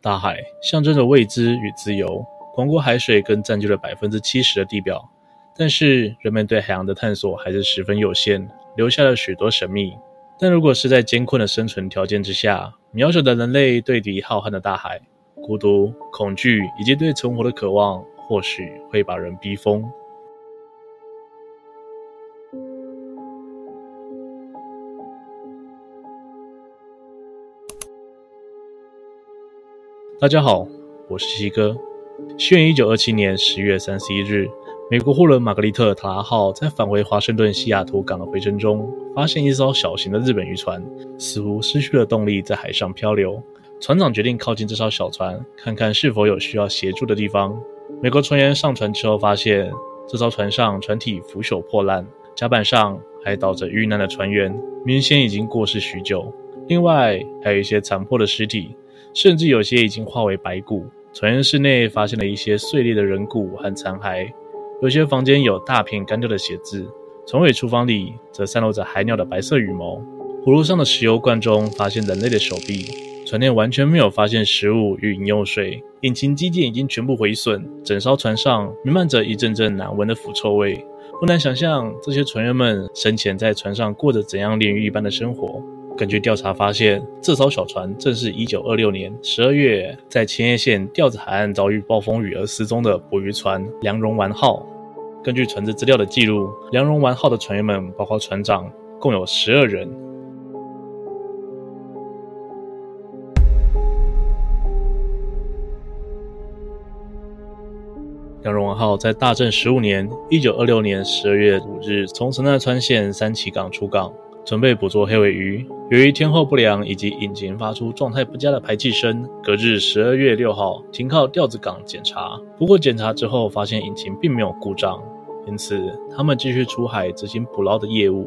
大海象征着未知与自由，广阔海水更占据了百分之七十的地表。但是人们对海洋的探索还是十分有限，留下了许多神秘。但如果是在艰困的生存条件之下，渺小的人类对敌浩瀚的大海，孤独、恐惧以及对存活的渴望，或许会把人逼疯。大家好，我是西哥。西元一九二七年十月三十一日，美国货轮玛格丽特·塔拉号在返回华盛顿西雅图港的回程中，发现一艘小型的日本渔船似乎失去了动力，在海上漂流。船长决定靠近这艘小船，看看是否有需要协助的地方。美国船员上船之后，发现这艘船上船体腐朽破烂，甲板上还倒着遇难的船员，明显已经过世许久。另外，还有一些残破的尸体。甚至有些已经化为白骨。船员室内发现了一些碎裂的人骨和残骸，有些房间有大片干掉的血渍。船尾厨房里则散落着海鸟的白色羽毛。葫芦上的石油罐中发现人类的手臂。船内完全没有发现食物与饮用水。引擎机件已经全部毁损。整艘船上弥漫着一阵阵难闻的腐臭味。不难想象，这些船员们生前在船上过着怎样炼狱一般的生活。根据调查发现，这艘小船正是1926年12月在千叶县钓子海岸遭遇暴风雨而失踪的捕鱼船“梁荣丸号”。根据船只资料的记录，“梁荣丸号”的船员们包括船长，共有十二人。“梁荣丸号”在大正十五年 （1926 年12月5日）从神奈川县三崎港出港。准备捕捉黑尾鱼，由于天候不良以及引擎发出状态不佳的排气声，隔日十二月六号停靠钓子港检查。不过检查之后发现引擎并没有故障，因此他们继续出海执行捕捞的业务。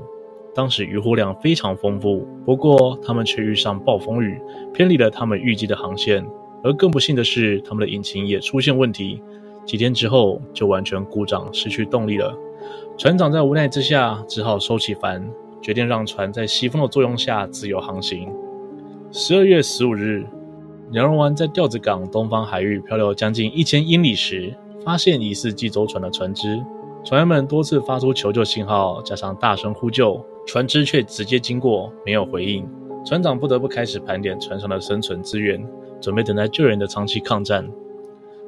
当时渔获量非常丰富，不过他们却遇上暴风雨，偏离了他们预计的航线。而更不幸的是，他们的引擎也出现问题，几天之后就完全故障，失去动力了。船长在无奈之下只好收起帆。决定让船在西风的作用下自由航行。十二月十五日，梁荣湾在钓子港东方海域漂流将近一千英里时，发现疑似济州船的船只。船员们多次发出求救信号，加上大声呼救，船只却直接经过，没有回应。船长不得不开始盘点船上的生存资源，准备等待救援的长期抗战。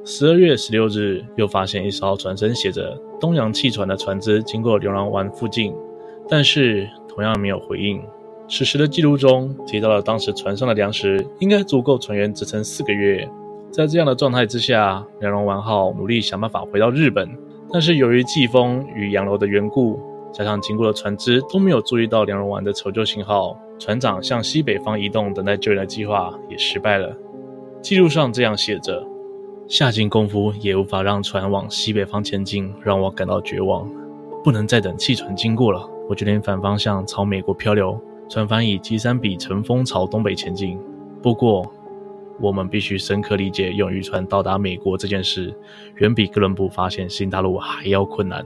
十二月十六日，又发现一艘船身写着“东洋汽船”的船只经过牛郎湾附近，但是，同样没有回应。此时的记录中提到了当时船上的粮食应该足够船员支撑四个月。在这样的状态之下，梁荣丸号努力想办法回到日本，但是由于季风与洋流的缘故，加上经过的船只都没有注意到梁荣丸的求救信号，船长向西北方移动等待救援的计划也失败了。记录上这样写着：下尽功夫也无法让船往西北方前进，让我感到绝望，不能再等汽船经过了。我决定反方向朝美国漂流，船帆以 G 三比乘风朝东北前进。不过，我们必须深刻理解，用渔船到达美国这件事，远比哥伦布发现新大陆还要困难。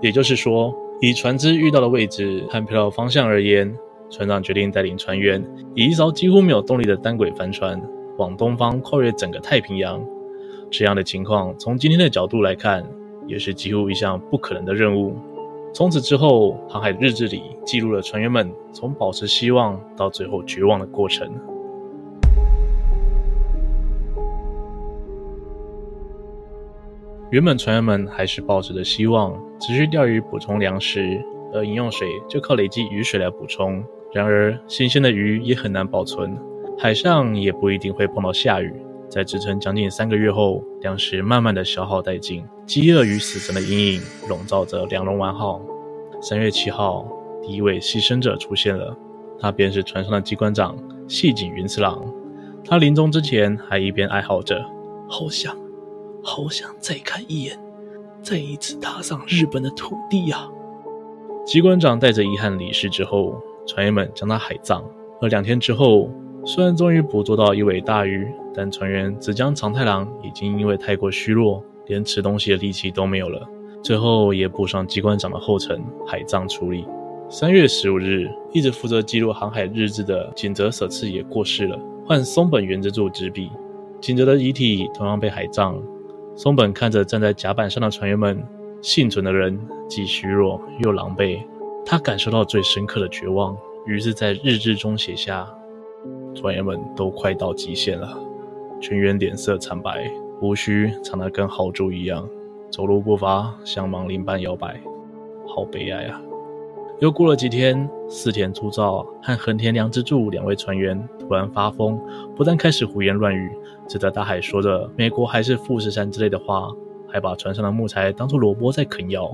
也就是说，以船只遇到的位置和漂流方向而言，船长决定带领船员以一艘几乎没有动力的单轨帆船往东方跨越整个太平洋。这样的情况，从今天的角度来看，也是几乎一项不可能的任务。从此之后，航海日志里记录了船员们从保持希望到最后绝望的过程。原本船员们还是抱着着希望，持续钓鱼补充粮食，而饮用水就靠累积雨水来补充。然而，新鲜的鱼也很难保存，海上也不一定会碰到下雨。在支撑将近三个月后，粮食慢慢的消耗殆尽，饥饿与死神的阴影笼罩着梁龙丸号。三月七号，第一位牺牲者出现了，他便是船上的机关长细井云次郎。他临终之前还一边哀嚎着：“好想，好想再看一眼，再一次踏上日本的土地呀、啊！”机关长带着遗憾离世之后，船员们将他海葬。而两天之后，虽然终于捕捉到一尾大鱼，但船员只将长太郎已经因为太过虚弱，连吃东西的力气都没有了。最后也补上机关长的后尘，海葬处理。三月十五日，一直负责记录航海日志的井泽舍次也过世了，换松本源之助执笔。景泽的遗体同样被海葬。松本看着站在甲板上的船员们，幸存的人既虚弱又狼狈，他感受到最深刻的绝望，于是，在日志中写下：船员们都快到极限了，全员脸色惨白，胡须长得跟豪猪一样，走路步伐像亡灵般摇摆，好悲哀啊！又过了几天，四田粗造和横田良之助两位船员突然发疯，不但开始胡言乱语，只在大海说着“美国还是富士山”之类的话，还把船上的木材当作萝卜在啃咬。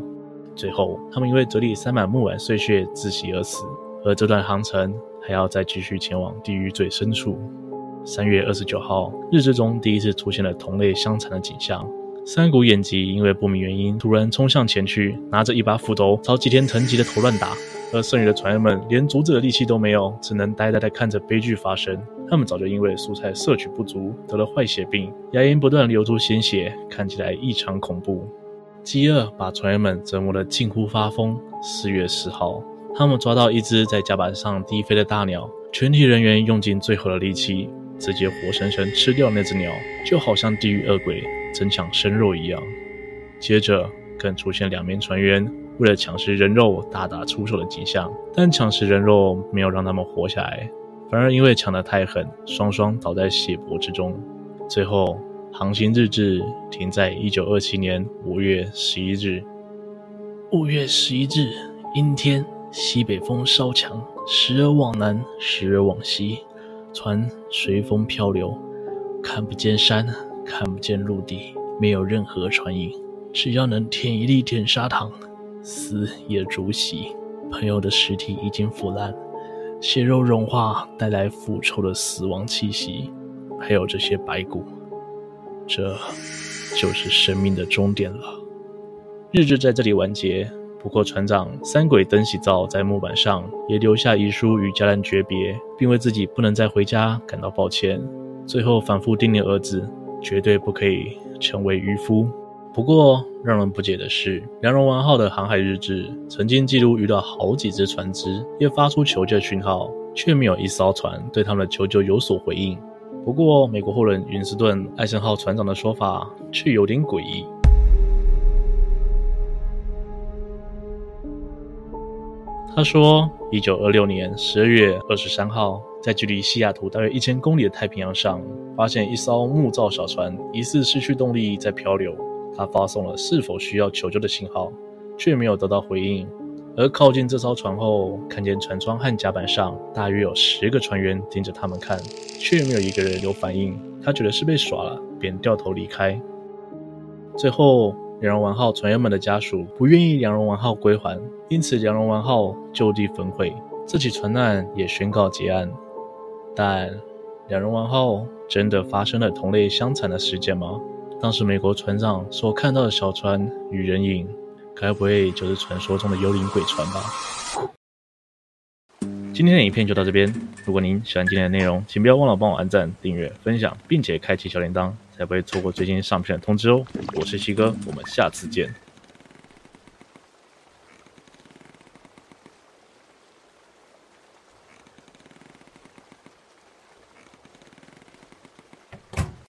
最后，他们因为嘴里塞满木板碎屑窒息而死。而这段航程还要再继续前往地狱最深处。三月二十九号，日志中第一次出现了同类相残的景象。三谷眼吉因为不明原因突然冲向前去，拿着一把斧头朝吉田藤吉的头乱打，而剩余的船员们连阻止的力气都没有，只能呆呆地看着悲剧发生。他们早就因为蔬菜摄取不足得了坏血病，牙龈不断流出鲜血，看起来异常恐怖。饥饿把船员们折磨得近乎发疯。四月十号，他们抓到一只在甲板上低飞的大鸟，全体人员用尽最后的力气，直接活生生吃掉那只鸟，就好像地狱恶鬼。争抢生肉一样，接着更出现两名船员为了抢食人肉大打出手的景象，但抢食人肉没有让他们活下来，反而因为抢得太狠，双双倒在血泊之中。最后，航行日志停在一九二七年五月十一日。五月十一日，阴天，西北风稍强，时而往南，时而往西，船随风漂流，看不见山。看不见陆地，没有任何船影。只要能舔一粒甜砂糖，死也足惜。朋友的尸体已经腐烂，血肉融化，带来腐臭的死亡气息。还有这些白骨，这就是生命的终点了。日志在这里完结。不过船长三鬼登喜造在木板上也留下遗书与家人诀别，并为自己不能再回家感到抱歉。最后反复叮咛儿子。绝对不可以成为渔夫。不过，让人不解的是，梁荣丸号的航海日志曾经记录遇到好几只船只，也发出求救讯号，却没有一艘船对他们的求救有所回应。不过，美国货轮云斯顿·艾森号船长的说法却有点诡异。他说，一九二六年十二月二十三号，在距离西雅图大约一千公里的太平洋上，发现一艘木造小船疑似失去动力在漂流。他发送了是否需要求救的信号，却没有得到回应。而靠近这艘船后，看见船舱和甲板上大约有十个船员盯着他们看，却没有一个人有反应。他觉得是被耍了，便掉头离开。最后。两荣丸号船员们的家属不愿意两荣丸号归还，因此两荣丸号就地焚毁，这起船难也宣告结案。但两荣丸号真的发生了同类相残的事件吗？当时美国船长所看到的小船与人影，该不会就是传说中的幽灵鬼船吧？今天的影片就到这边，如果您喜欢今天的内容，请不要忘了帮我按赞、订阅、分享，并且开启小铃铛。才不会错过最新上片的通知哦！我是西哥，我们下次见。